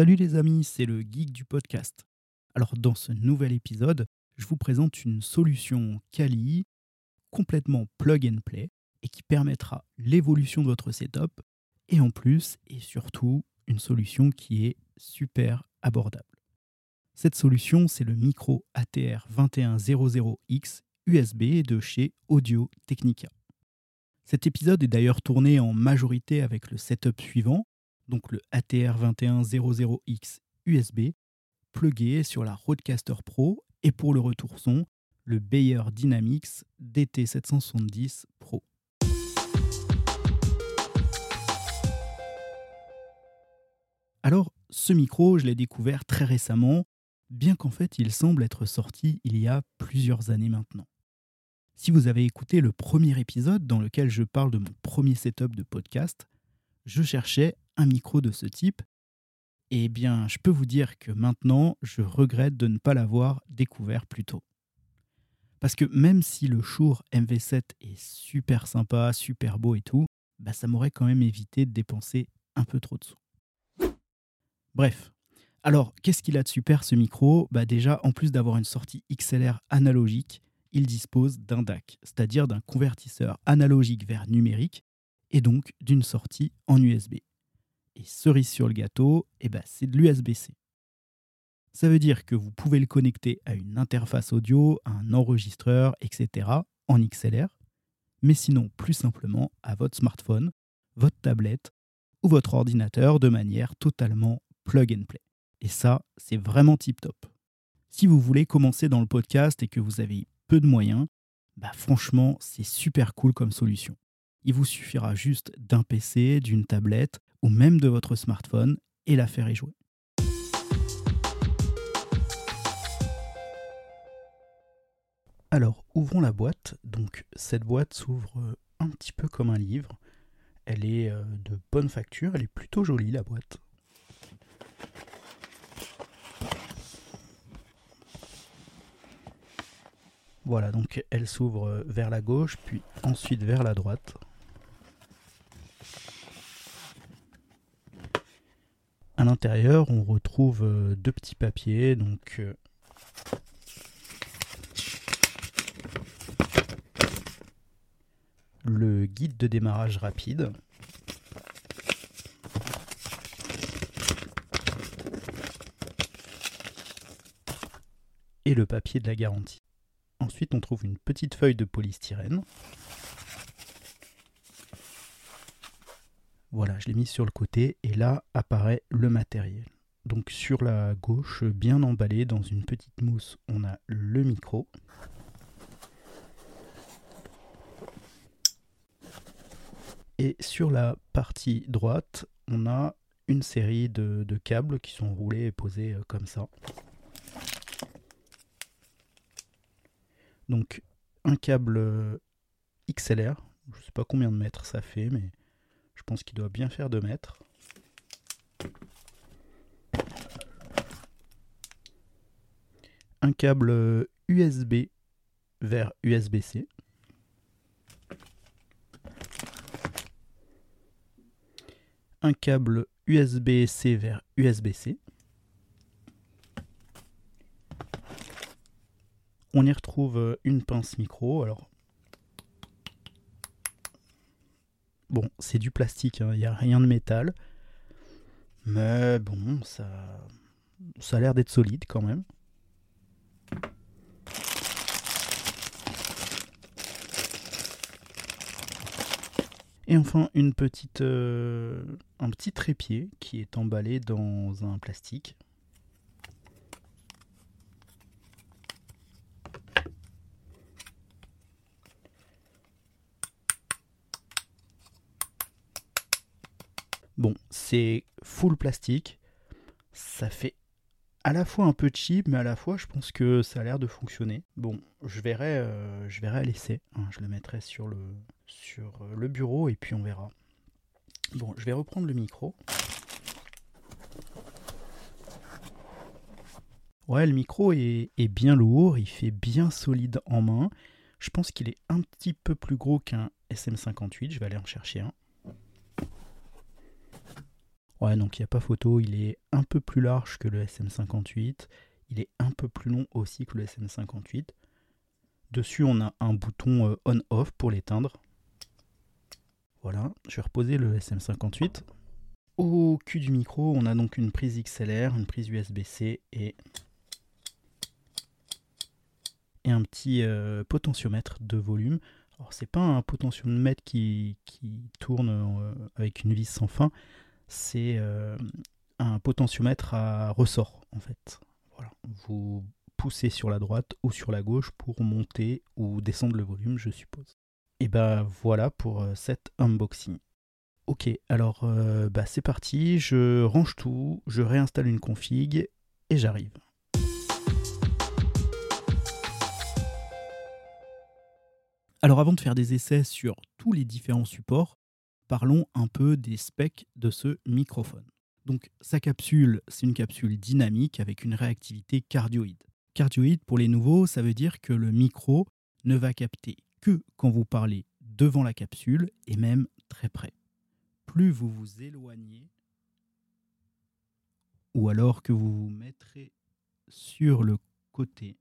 Salut les amis, c'est le geek du podcast. Alors dans ce nouvel épisode, je vous présente une solution Kali complètement plug and play et qui permettra l'évolution de votre setup et en plus et surtout une solution qui est super abordable. Cette solution, c'est le micro ATR 2100X USB de chez Audio Technica. Cet épisode est d'ailleurs tourné en majorité avec le setup suivant, donc le ATR 2100X USB, plugué sur la Rodecaster Pro et pour le retour son, le Bayer Dynamics DT770 Pro. Alors, ce micro, je l'ai découvert très récemment, bien qu'en fait il semble être sorti il y a plusieurs années maintenant. Si vous avez écouté le premier épisode dans lequel je parle de mon premier setup de podcast, je cherchais un micro de ce type. Eh bien, je peux vous dire que maintenant, je regrette de ne pas l'avoir découvert plus tôt. Parce que même si le Shure MV7 est super sympa, super beau et tout, bah ça m'aurait quand même évité de dépenser un peu trop de sous. Bref. Alors, qu'est-ce qu'il a de super ce micro? Bah déjà, en plus d'avoir une sortie XLR analogique, il dispose d'un DAC, c'est-à-dire d'un convertisseur analogique vers numérique, et donc d'une sortie en USB. Et cerise sur le gâteau, eh ben, c'est de l'USB-C. Ça veut dire que vous pouvez le connecter à une interface audio, à un enregistreur, etc. en XLR, mais sinon plus simplement à votre smartphone, votre tablette ou votre ordinateur de manière totalement plug and play. Et ça, c'est vraiment tip top. Si vous voulez commencer dans le podcast et que vous avez peu de moyens, bah franchement, c'est super cool comme solution. Il vous suffira juste d'un PC, d'une tablette ou même de votre smartphone et l'affaire est jouée. Alors, ouvrons la boîte. Donc, cette boîte s'ouvre euh, un petit peu comme un livre. Elle est euh, de bonne facture, elle est plutôt jolie la boîte. Voilà, donc elle s'ouvre euh, vers la gauche, puis ensuite vers la droite. À l'intérieur, on retrouve euh, deux petits papiers, donc euh, le guide de démarrage rapide. Et le papier de la garantie. Ensuite, on trouve une petite feuille de polystyrène. Voilà, je l'ai mis sur le côté et là apparaît le matériel. Donc sur la gauche, bien emballé dans une petite mousse, on a le micro. Et sur la partie droite, on a une série de, câbles qui sont roulés et posés euh, comme ça. Donc un câble euh, XLR, je ne sais pas combien de mètres ça fait, mais je pense qu'il doit bien faire 2 mètres. Un câble USB vers USB-C. Un câble USB-C vers USB-C. On y retrouve une pince micro. Alors, Bon, c'est du plastique, il hein, n'y a rien de métal. Mais bon, ça, ça a l'air d'être solide quand même. Et enfin, une petite, euh, un petit trépied qui est emballé dans un plastique. Bon, c'est full plastique. Ça fait à la fois un peu cheap, mais à la fois je pense que ça a l'air de fonctionner. Bon, je verrai, euh, je verrai à l'essai. Hein. je le mettrai sur euh, le bureau et puis on verra. Bon, je vais reprendre le micro. Ouais, le micro est, est, bien lourd, il fait bien solide en main. Je pense qu'il est un petit peu plus gros qu'un SM58, je vais aller en chercher un. Ouais, donc il n'y a pas photo, il est un peu plus large que le SM58, il est un peu plus long aussi que le SM58. Dessus, on a un bouton euh, on-off pour l'éteindre. Voilà, je vais reposer le SM58. Au cul du micro, on a donc une prise XLR, une prise USB-C et, et un petit euh, potentiomètre de volume. Alors c'est pas un potentiomètre qui, tourne euh, avec une vis sans fin, c'est euh, un potentiomètre à ressort en fait. Vous poussez sur la droite ou sur la gauche pour monter ou descendre le volume, je suppose. Et ben voilà pour cet unboxing. Ok, alors euh, bah, c'est parti, je range tout, je réinstalle une config et j'arrive. Alors avant de faire des essais sur tous les différents supports, parlons un peu des specs de ce microphone. Donc sa capsule, c'est une capsule dynamique avec une réactivité cardioïde. Cardioïde pour les nouveaux, ça veut dire que le micro ne va capter que quand vous parlez devant la capsule et même très près plus vous vous éloignez, ou alors que vous vous mettrez sur le côté,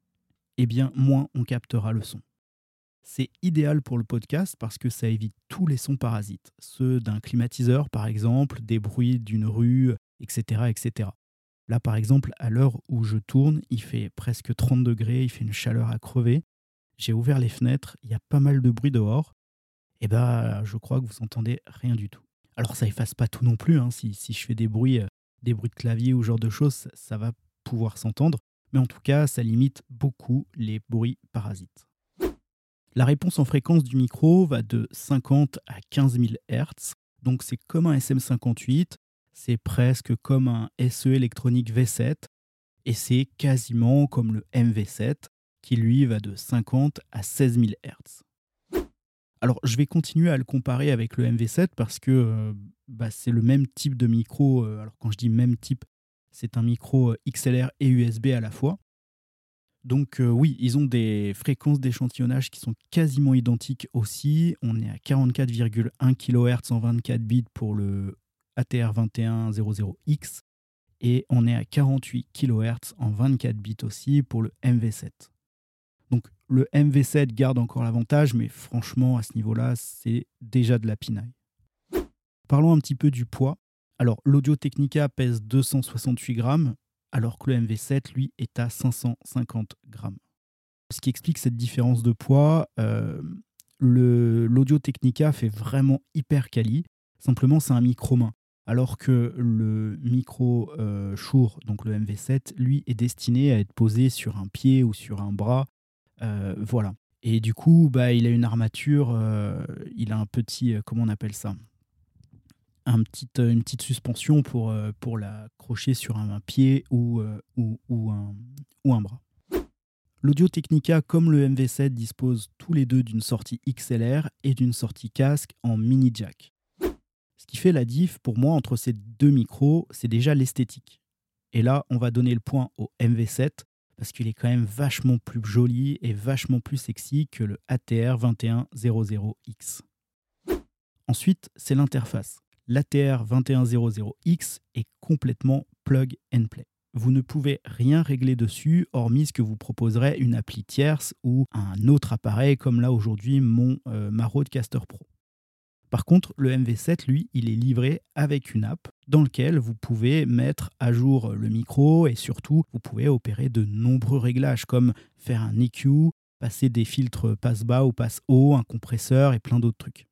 eh bien moins on captera le son. C'est idéal pour le podcast parce que ça évite tous les sons parasites, ceux d'un climatiseur par exemple, des bruits d'une rue, etc., etc. Là par exemple, à l'heure où je tourne, il fait presque 30 degrés, il fait une chaleur à crever. J'ai ouvert les fenêtres, il y a pas mal de bruit dehors. Et eh bien, je crois que vous entendez rien du tout. Alors ça efface pas tout non plus. Hein. Si, je fais des bruits, euh, des bruits de clavier ou ce genre de choses, ça va pouvoir s'entendre. Mais en tout cas, ça limite beaucoup les bruits parasites. La réponse en fréquence du micro va de 50 à 15 000 Hz. Donc c'est comme un SM58, c'est presque comme un SE électronique V7 et c'est quasiment comme le MV7 qui lui va de 50 à 16 000 Hz. Alors, je vais continuer à le comparer avec le MV7 parce que euh, bah, c'est le même type de micro. Euh, alors, quand je dis même type, c'est un micro euh, XLR et USB à la fois. Donc, oui, ils ont des fréquences d'échantillonnage qui sont quasiment identiques aussi. On est à 44,1 kHz en 24 bits pour le ATR2100X et on est à 48 kHz en 24 bits aussi pour le MV7. Donc le MV7 garde encore l'avantage, mais franchement, à ce niveau-là, c'est déjà de la pinaille. Parlons un petit peu du poids. Alors, l'Audio Technica pèse 268 grammes, alors que le MV7, lui, est à 550 grammes. Ce qui explique cette différence de poids, euh, l'Audio Technica fait vraiment hyper quali. Simplement, c'est un micro-main. Alors que le micro euh, Shure, donc le MV7, lui, est destiné à être posé sur un pied ou sur un bras euh, voilà. Et du coup, bah, il a une armature, il a un petit, comment on appelle ça? Petit, Une petite suspension pour, pour l'accrocher sur un, pied ou, ou, ou, un, ou un bras. L'Audio Technica, comme le MV7, dispose tous les deux d'une sortie XLR et d'une sortie casque en mini jack. Ce qui fait la diff pour moi entre ces deux micros, c'est déjà l'esthétique. Et là, on va donner le point au MV7 parce qu'il est quand même vachement plus joli et vachement plus sexy que le ATR 2100X. Ensuite, c'est l'interface. L'ATR 2100X est complètement plug and play. Vous ne pouvez rien régler dessus, hormis ce que vous proposerait une appli tierce ou un autre appareil comme là aujourd'hui mon euh, Caster Pro. Par contre, le MV7, lui, il est livré avec une app dans laquelle vous pouvez mettre à jour le micro et surtout, vous pouvez opérer de nombreux réglages comme faire un EQ, passer des filtres passe bas ou passe haut, un compresseur et plein d'autres trucs.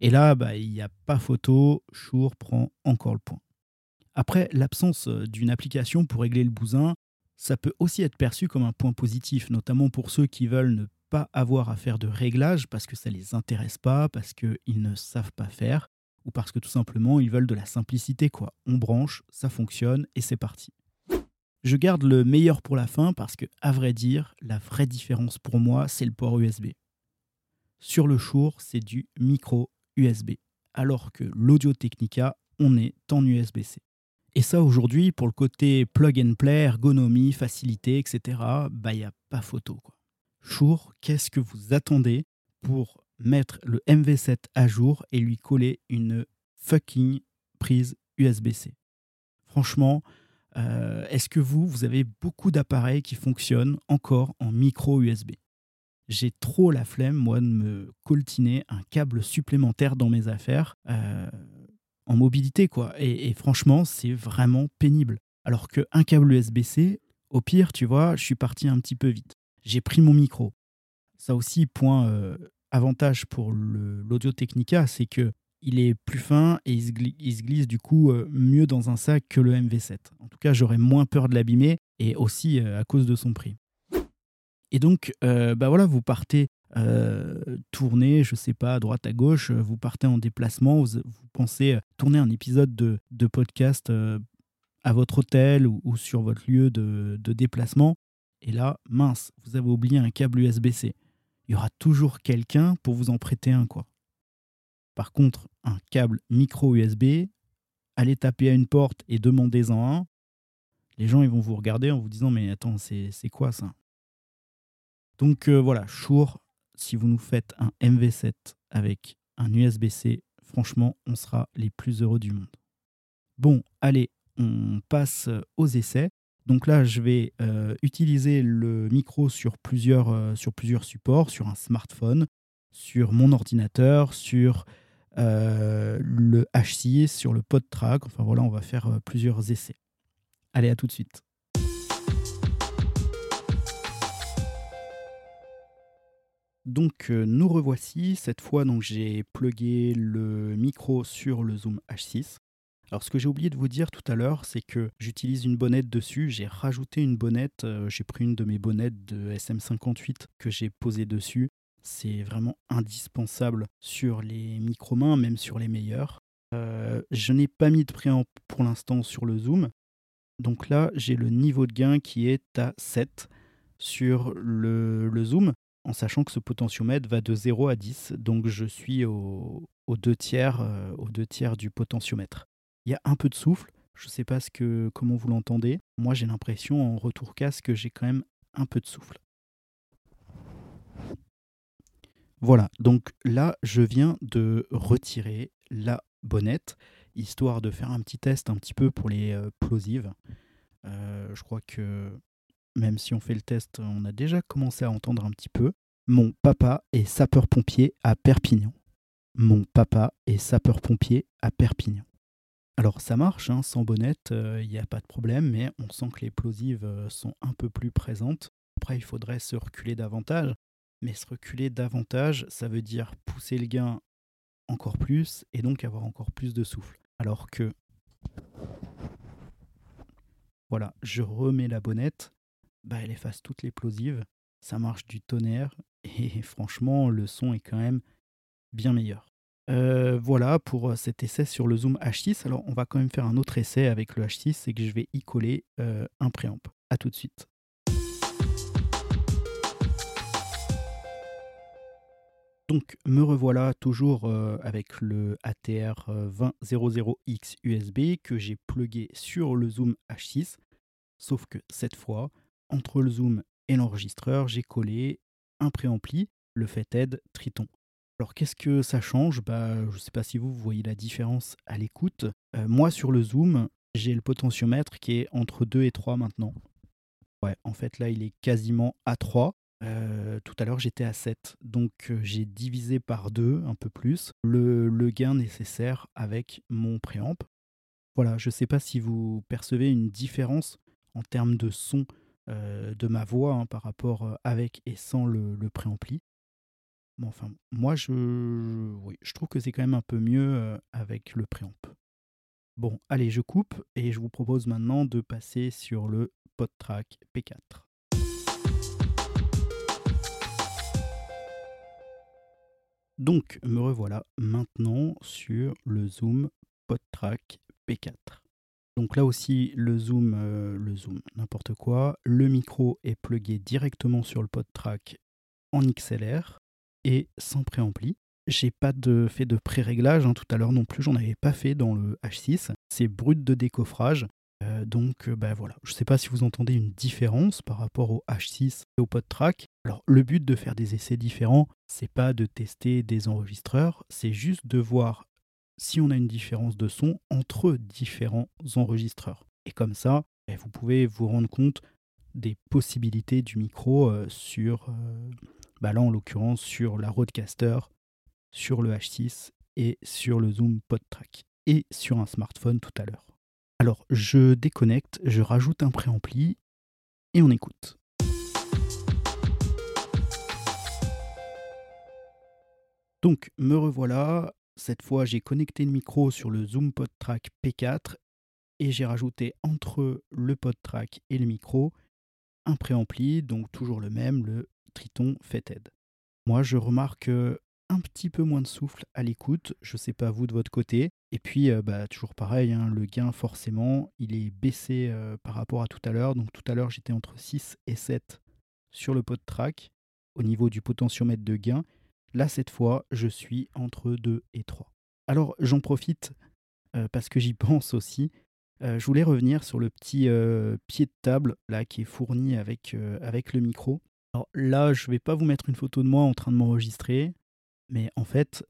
Et là, bah, il n'y a pas photo, Shure prend encore le point. Après, l'absence d'une application pour régler le bousin, ça peut aussi être perçu comme un point positif, notamment pour ceux qui veulent ne pas avoir à faire de réglages parce que ça ne les intéresse pas, parce qu'ils ne savent pas faire, ou parce que tout simplement ils veulent de la simplicité. quoi. On branche, ça fonctionne et c'est parti. Je garde le meilleur pour la fin parce que, à vrai dire, la vraie différence pour moi, c'est le port USB. Sur le Shure, c'est du micro USB, alors que l'Audio Technica, on est en USB-C. Et ça, aujourd'hui, pour le côté plug and play, ergonomie, facilité, etc., bah, il n'y a pas photo. Quoi qu'est-ce que vous attendez pour mettre le MV7 à jour et lui coller une fucking prise USB-C. Franchement, euh, est-ce que vous, vous avez beaucoup d'appareils qui fonctionnent encore en micro USB J'ai trop la flemme, moi, de me coltiner un câble supplémentaire dans mes affaires euh, en mobilité, quoi. Et, franchement, c'est vraiment pénible. Alors qu'un câble USB-C, au pire, tu vois, je suis parti un petit peu vite. J'ai pris mon micro. Ça aussi, point euh, avantage pour l'Audio Technica, c'est que il est plus fin et il se, glisse, du coup euh, mieux dans un sac que le MV7. En tout cas, j'aurais moins peur de l'abîmer et aussi à cause de son prix. Et donc, bah voilà, vous partez tourner, je sais pas, à droite, à gauche, vous partez en déplacement, vous, pensez tourner un épisode de, de podcast à votre hôtel ou, sur votre lieu de, déplacement. Et là, mince, vous avez oublié un câble USB-C. Il y aura toujours quelqu'un pour vous en prêter un, quoi. Par contre, un câble micro USB, allez taper à une porte et demandez-en un. Les gens ils vont vous regarder en vous disant mais attends, c'est quoi ça? Donc euh, voilà, Shure, si vous nous faites un MV7 avec un USB-C, franchement, on sera les plus heureux du monde. Bon, allez, on passe aux essais. Donc là, je vais euh, utiliser le micro sur plusieurs, euh, supports, sur un smartphone, sur mon ordinateur, sur euh, le H6, sur le PodTrack. Enfin voilà, on va faire plusieurs essais. Allez, à tout de suite. Donc nous revoici. Cette fois, donc j'ai plugué le micro sur le Zoom H6. Alors ce que j'ai oublié de vous dire tout à l'heure, c'est que j'utilise une bonnette dessus, j'ai rajouté une bonnette, euh, j'ai pris une de mes bonnettes de SM58 que j'ai posée dessus. C'est vraiment indispensable sur les micro-mains, même sur les meilleurs. Euh, je n'ai pas mis de préamp pour l'instant sur le zoom. Donc là, j'ai le niveau de gain qui est à 7 sur le, zoom, en sachant que ce potentiomètre va de 0 à 10. Donc je suis au, deux tiers, euh, aux deux tiers du potentiomètre. Il y a un peu de souffle. Je ne sais pas ce que, comment vous l'entendez. Moi, j'ai l'impression en retour casque que j'ai quand même un peu de souffle. Voilà, donc là, je viens de retirer la bonnette, histoire de faire un petit test un petit peu pour les euh, plosives. Euh, je crois que même si on fait le test, on a déjà commencé à entendre un petit peu. Mon papa est sapeur-pompier à Perpignan. Mon papa est sapeur-pompier à Perpignan. Alors ça marche, hein, sans bonnette, il euh, n'y a pas de problème, mais on sent que les plosives euh, sont un peu plus présentes. Après, il faudrait se reculer davantage, mais se reculer davantage, ça veut dire pousser le gain encore plus et donc avoir encore plus de souffle. Alors que... Voilà, je remets la bonnette, bah, elle efface toutes les plosives, ça marche du tonnerre, et franchement, le son est quand même bien meilleur. Euh, voilà pour euh, cet essai sur le zoom H6. Alors on va quand même faire un autre essai avec le H6, c'est que je vais y coller euh, un préamp. A tout de suite. Donc me revoilà toujours avec le ATR 2000X USB que j'ai plugué sur le zoom H6. Sauf que cette fois, entre le zoom et l'enregistreur, j'ai collé un préampli, le Fathead Triton. Alors qu'est-ce que ça change? Bah, Je ne sais pas si vous, voyez la différence à l'écoute. Euh, moi sur le zoom, j'ai le potentiomètre qui est entre 2 et 3 maintenant. Ouais, en fait là il est quasiment à 3. Euh, tout à l'heure j'étais à 7. Donc euh, j'ai divisé par 2 un peu plus le, gain nécessaire avec mon préamp. Voilà, je ne sais pas si vous percevez une différence en termes de son de ma voix hein, par rapport avec et sans le, préampli enfin, moi, je, trouve que c'est quand même un peu mieux avec le préamp. Bon, allez, je coupe et je vous propose maintenant de passer sur le PodTrack P4. Donc, me revoilà maintenant sur le Zoom PodTrack P4. Donc là aussi, le zoom, le zoom, n'importe quoi. Le micro est plugué directement sur le PodTrack en XLR et sans préampli. J'ai pas fait de pré-réglage, hein, tout à l'heure non plus, j'en avais pas fait dans le H6. C'est brut de décoffrage. Euh, donc ben voilà, je sais pas si vous entendez une différence par rapport au H6 et au PodTrack. Alors le but de faire des essais différents, c'est pas de tester des enregistreurs, c'est juste de voir si on a une différence de son entre différents enregistreurs. Et comme ça, eh, vous pouvez vous rendre compte des possibilités du micro euh, sur, euh, bah là en l'occurrence, sur la Rodecaster, sur le H6 et sur le Zoom PodTrack et sur un smartphone tout à l'heure. Alors je déconnecte, je rajoute un préampli et on écoute. Donc me revoilà, cette fois j'ai connecté le micro sur le Zoom PodTrack P4 et j'ai rajouté entre le PodTrack et le micro un préampli, donc toujours le même, le Triton Feted. Moi je remarque un petit peu moins de souffle à l'écoute, je sais pas vous de votre côté. Et puis euh, bah, toujours pareil, hein, le gain forcément il est baissé euh, par rapport à tout à l'heure. Donc tout à l'heure j'étais entre 6 et 7 sur le PodTrack au niveau du potentiomètre de gain. Là, cette fois, je suis entre 2 et 3. Alors, j'en profite euh, parce que j'y pense aussi. Euh, je voulais revenir sur le petit euh, pied de table là qui est fourni avec, le micro. Alors là, je ne vais pas vous mettre une photo de moi en train de m'enregistrer, mais en fait,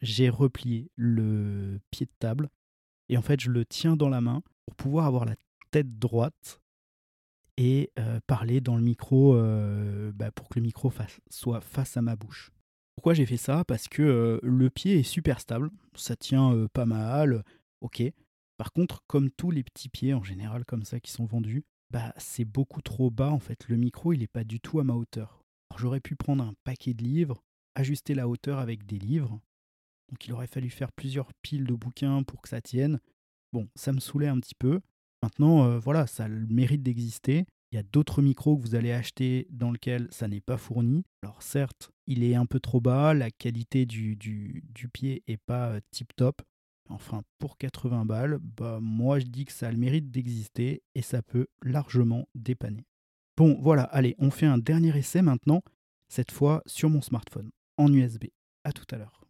j'ai replié le pied de table et en fait, je le tiens dans la main pour pouvoir avoir la tête droite et parler dans le micro bah, pour que le micro soit face à ma bouche. Pourquoi j'ai fait ça? Parce que le pied est super stable, ça tient pas mal, ok. Par contre, comme tous les petits pieds en général comme ça qui sont vendus, bah c'est beaucoup trop bas en fait. Le micro il n'est pas du tout à ma hauteur. J'aurais pu prendre un paquet de livres, ajuster la hauteur avec des livres. Donc il aurait fallu faire plusieurs piles de bouquins pour que ça tienne. Bon, ça me saoulait un petit peu. Maintenant, voilà, ça le mérite d'exister. Il y a d'autres micros que vous allez acheter dans lesquels ça n'est pas fourni. Alors certes, il est un peu trop bas, la qualité du, du, pied est pas tip top. Enfin, pour 80 balles, bah moi je dis que ça a le mérite d'exister et ça peut largement dépanner. Bon, voilà, allez, on fait un dernier essai maintenant, cette fois sur mon smartphone, en USB. À tout à l'heure.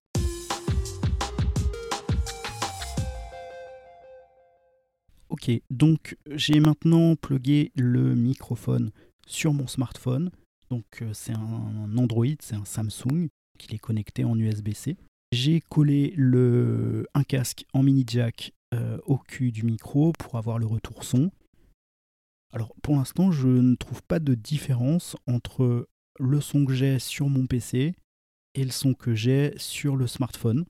Ok, donc j'ai maintenant plugué le microphone sur mon smartphone. Donc euh, c'est un Android, c'est un Samsung qui est connecté en USB-C. J'ai collé un casque en mini jack euh, au cul du micro pour avoir le retour son. Alors pour l'instant, je ne trouve pas de différence entre le son que j'ai sur mon PC et le son que j'ai sur le smartphone.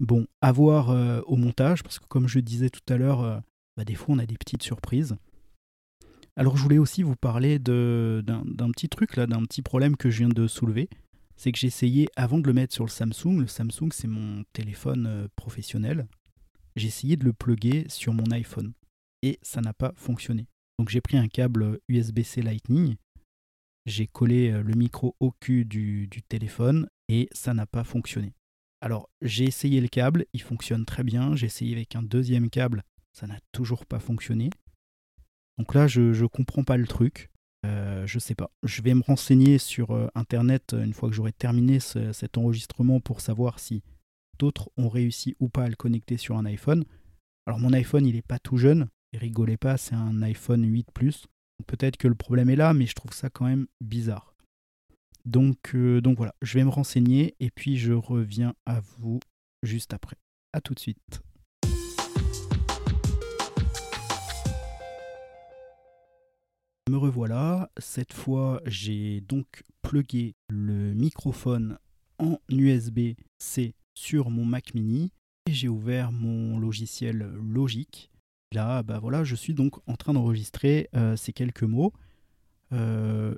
Bon, à voir euh, au montage, parce que comme je disais tout à l'heure, bah, des fois on a des petites surprises. Alors je voulais aussi vous parler d'un petit truc là, d'un petit problème que je viens de soulever. C'est que j'ai essayé, avant de le mettre sur le Samsung, le Samsung c'est mon téléphone euh, professionnel, j'ai essayé de le plugger sur mon iPhone. Et ça n'a pas fonctionné. Donc j'ai pris un câble USB-C Lightning, j'ai collé euh, le micro au cul du, du téléphone et ça n'a pas fonctionné. Alors j'ai essayé le câble, il fonctionne très bien, j'ai essayé avec un deuxième câble ça n'a toujours pas fonctionné. Donc là, je ne comprends pas le truc. Euh, je sais pas. Je vais me renseigner sur euh, Internet une fois que j'aurai terminé cet enregistrement pour savoir si d'autres ont réussi ou pas à le connecter sur un iPhone. Alors mon iPhone, il n'est pas tout jeune. Rigolez pas, c'est un iPhone 8 Plus. Peut-être que le problème est là, mais je trouve ça quand même bizarre. Donc, euh, donc voilà, je vais me renseigner et puis je reviens à vous juste après. A tout de suite. Me revoilà, cette fois j'ai donc plugué le microphone en USB-C sur mon Mac mini et j'ai ouvert mon logiciel Logic. Là, bah voilà, je suis donc en train d'enregistrer euh, ces quelques mots. Euh,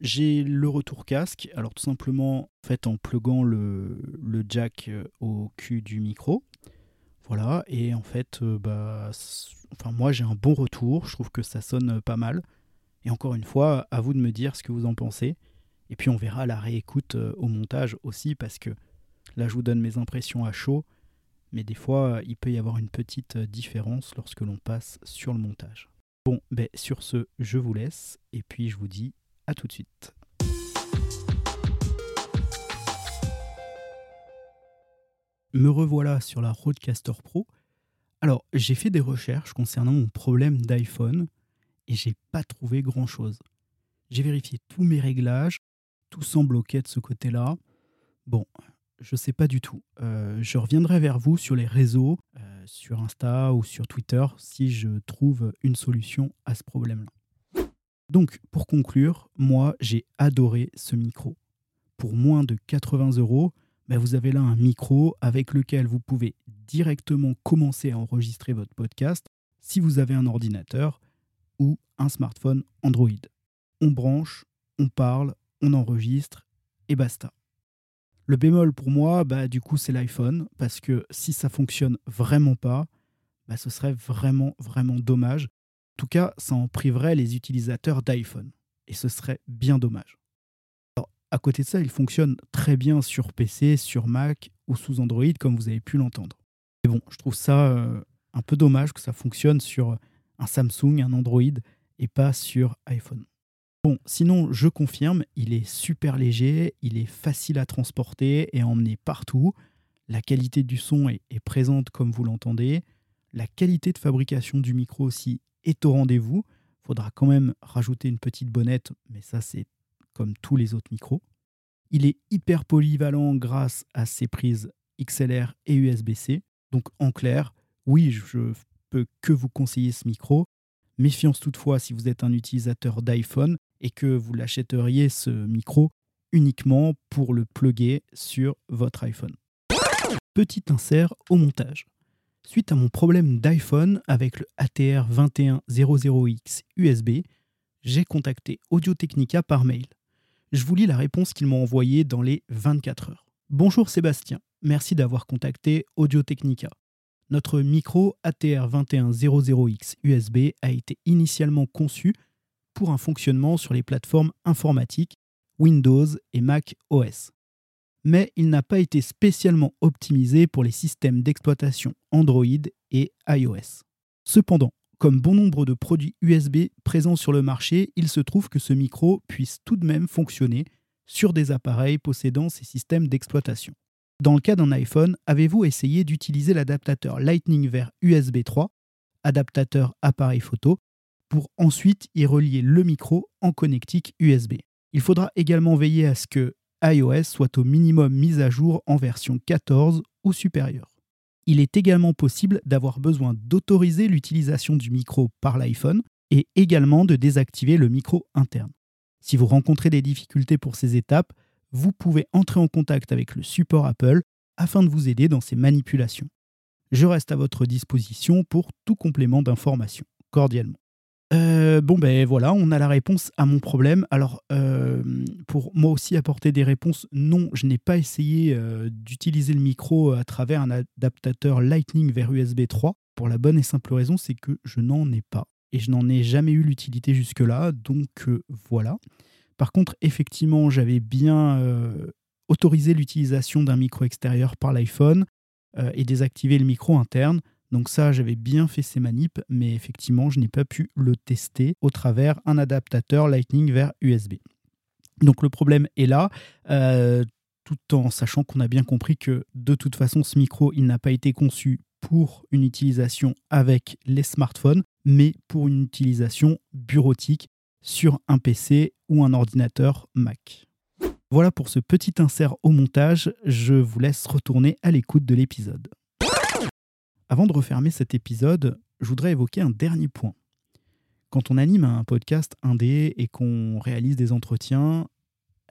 j'ai le retour casque, alors tout simplement en fait en pluguant le, le jack euh, au cul du micro. Voilà, et en fait, bah, enfin moi j'ai un bon retour, je trouve que ça sonne pas mal. Et encore une fois, à vous de me dire ce que vous en pensez. Et puis on verra la réécoute euh, au montage aussi, parce que là je vous donne mes impressions à chaud, mais des fois il peut y avoir une petite euh, différence lorsque l'on passe sur le montage. Bon, ben sur ce, je vous laisse, et puis je vous dis à tout de suite. Me revoilà sur la Roadcaster Pro. Alors, j'ai fait des recherches concernant mon problème d'iPhone et j'ai pas trouvé grand chose. J'ai vérifié tous mes réglages, tout semble ok de ce côté-là. Bon, je sais pas du tout. Euh, je reviendrai vers vous sur les réseaux, euh, sur Insta ou sur Twitter, si je trouve une solution à ce problème-là. Donc, pour conclure, moi, j'ai adoré ce micro. Pour moins de 80 euros, ben, vous avez là un micro avec lequel vous pouvez directement commencer à enregistrer votre podcast si vous avez un ordinateur ou un smartphone Android. On branche, on parle, on enregistre et basta. Le bémol pour moi, bah, du coup, c'est l'iPhone, parce que si ça fonctionne vraiment pas, bah, ce serait vraiment, vraiment dommage. En tout cas, ça en priverait les utilisateurs d'iPhone. Et ce serait bien dommage. Alors, à côté de ça, il fonctionne très bien sur PC, sur Mac ou sous Android, comme vous avez pu l'entendre. Mais bon, je trouve ça euh, un peu dommage que ça fonctionne sur un Samsung, un Android, et pas sur iPhone. Bon, sinon, je confirme, il est super léger, il est facile à transporter et à emmener partout. La qualité du son est, présente comme vous l'entendez. La qualité de fabrication du micro aussi est au rendez-vous. Faudra quand même rajouter une petite bonnette, mais ça c'est comme tous les autres micros. Il est hyper polyvalent grâce à ses prises XLR et USB-C. Donc en clair, oui, je que vous conseiller ce micro. Méfiance toutefois si vous êtes un utilisateur d'iPhone et que vous l'achèteriez ce micro uniquement pour le plugger sur votre iPhone. Petit insert au montage. Suite à mon problème d'iPhone avec le ATR 2100X USB, j'ai contacté Audio Technica par mail. Je vous lis la réponse qu'ils m'ont envoyée dans les 24 heures. Bonjour Sébastien, merci d'avoir contacté Audio Technica. Notre micro ATR 2100X USB a été initialement conçu pour un fonctionnement sur les plateformes informatiques Windows et Mac OS. Mais il n'a pas été spécialement optimisé pour les systèmes d'exploitation Android et iOS. Cependant, comme bon nombre de produits USB présents sur le marché, il se trouve que ce micro puisse tout de même fonctionner sur des appareils possédant ces systèmes d'exploitation. Dans le cas d'un iPhone, avez-vous essayé d'utiliser l'adaptateur Lightning vers USB 3, adaptateur appareil photo, pour ensuite y relier le micro en connectique USB. Il faudra également veiller à ce que iOS soit au minimum mis à jour en version 14 ou supérieure. Il est également possible d'avoir besoin d'autoriser l'utilisation du micro par l'iPhone et également de désactiver le micro interne. Si vous rencontrez des difficultés pour ces étapes, vous pouvez entrer en contact avec le support Apple afin de vous aider dans ces manipulations. Je reste à votre disposition pour tout complément d'information. Cordialement. Euh, bon, ben voilà, on a la réponse à mon problème. Alors, euh, pour moi aussi apporter des réponses, non, je n'ai pas essayé euh, d'utiliser le micro à travers un adaptateur Lightning vers USB 3. Pour la bonne et simple raison, c'est que je n'en ai pas. Et je n'en ai jamais eu l'utilité jusque-là. Donc, voilà. Par contre, effectivement, j'avais bien autorisé l'utilisation d'un micro extérieur par l'iPhone et désactivé le micro interne. Donc ça, j'avais bien fait ces manips, mais effectivement, je n'ai pas pu le tester au travers un adaptateur Lightning vers USB. Donc le problème est là, euh, tout en sachant qu'on a bien compris que de toute façon, ce micro, il n'a pas été conçu pour une utilisation avec les smartphones, mais pour une utilisation bureautique sur un PC ou un ordinateur Mac. Voilà pour ce petit insert au montage, je vous laisse retourner à l'écoute de l'épisode. Avant de refermer cet épisode, je voudrais évoquer un dernier point. Quand on anime un podcast indé et qu'on réalise des entretiens,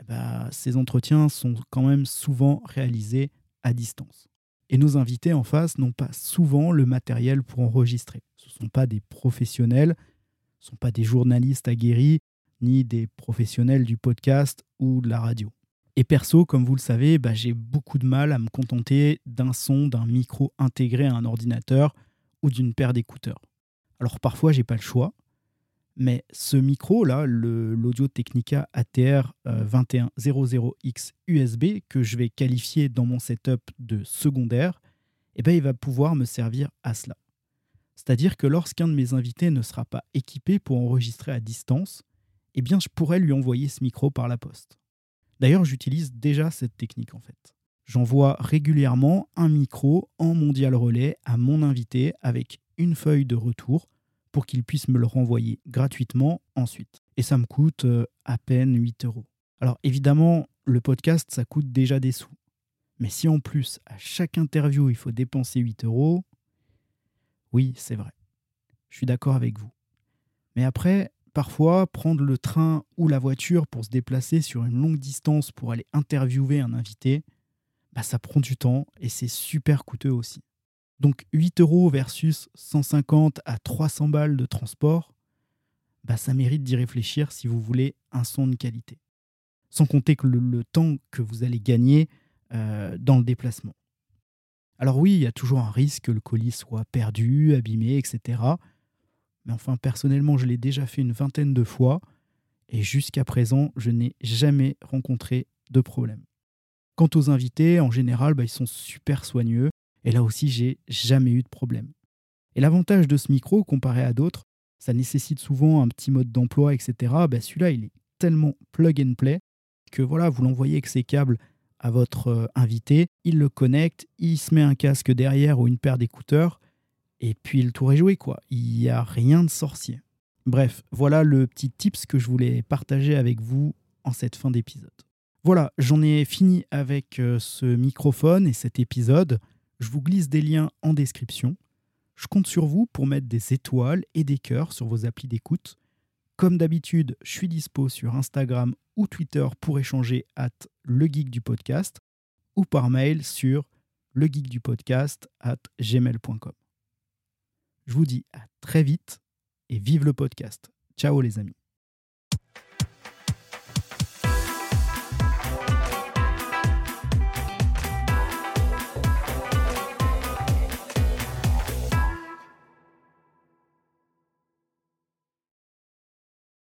eh ben, ces entretiens sont quand même souvent réalisés à distance. Et nos invités en face n'ont pas souvent le matériel pour enregistrer. Ce ne sont pas des professionnels, sont pas des journalistes aguerris, ni des professionnels du podcast ou de la radio. Et perso, comme vous le savez, bah, j'ai beaucoup de mal à me contenter d'un son, d'un micro intégré à un ordinateur ou d'une paire d'écouteurs. Alors parfois, j'ai pas le choix, mais ce micro-là, l'Audio Technica ATR 2100X USB, que je vais qualifier dans mon setup de secondaire, eh ben, il va pouvoir me servir à cela. C'est-à-dire que lorsqu'un de mes invités ne sera pas équipé pour enregistrer à distance, eh bien, je pourrais lui envoyer ce micro par la poste. D'ailleurs, j'utilise déjà cette technique en fait. J'envoie régulièrement un micro en mondial relais à mon invité avec une feuille de retour pour qu'il puisse me le renvoyer gratuitement ensuite. Et ça me coûte euh, à peine 8 euros. Alors évidemment, le podcast, ça coûte déjà des sous. Mais si en plus, à chaque interview, il faut dépenser 8 euros, oui, c'est vrai. Je suis d'accord avec vous. Mais après, parfois, prendre le train ou la voiture pour se déplacer sur une longue distance pour aller interviewer un invité, bah, ça prend du temps et c'est super coûteux aussi. Donc 8 euros versus 150 à 300 balles de transport, bah, ça mérite d'y réfléchir si vous voulez un son de qualité. Sans compter que le, temps que vous allez gagner euh, dans le déplacement. Alors oui, il y a toujours un risque que le colis soit perdu, abîmé, etc. Mais enfin, personnellement, je l'ai déjà fait une vingtaine de fois et jusqu'à présent, je n'ai jamais rencontré de problème. Quant aux invités, en général, bah, ils sont super soigneux et là aussi, j'ai jamais eu de problème. Et l'avantage de ce micro, comparé à d'autres, ça nécessite souvent un petit mode d'emploi, etc. Bah, celui-là, il est tellement plug and play que voilà, vous l'envoyez avec ses câbles à votre euh, invité, il le connecte, il se met un casque derrière ou une paire d'écouteurs, et puis le tour est joué, quoi. Il n'y a rien de sorcier. Bref, voilà le petit tips que je voulais partager avec vous en cette fin d'épisode. Voilà, j'en ai fini avec euh, ce microphone et cet épisode. Je vous glisse des liens en description. Je compte sur vous pour mettre des étoiles et des cœurs sur vos applis d'écoute. Comme d'habitude, je suis dispo sur Instagram ou Twitter pour échanger at le du podcast ou par mail sur le at gmail.com. Je vous dis à très vite et vive le podcast. Ciao les amis.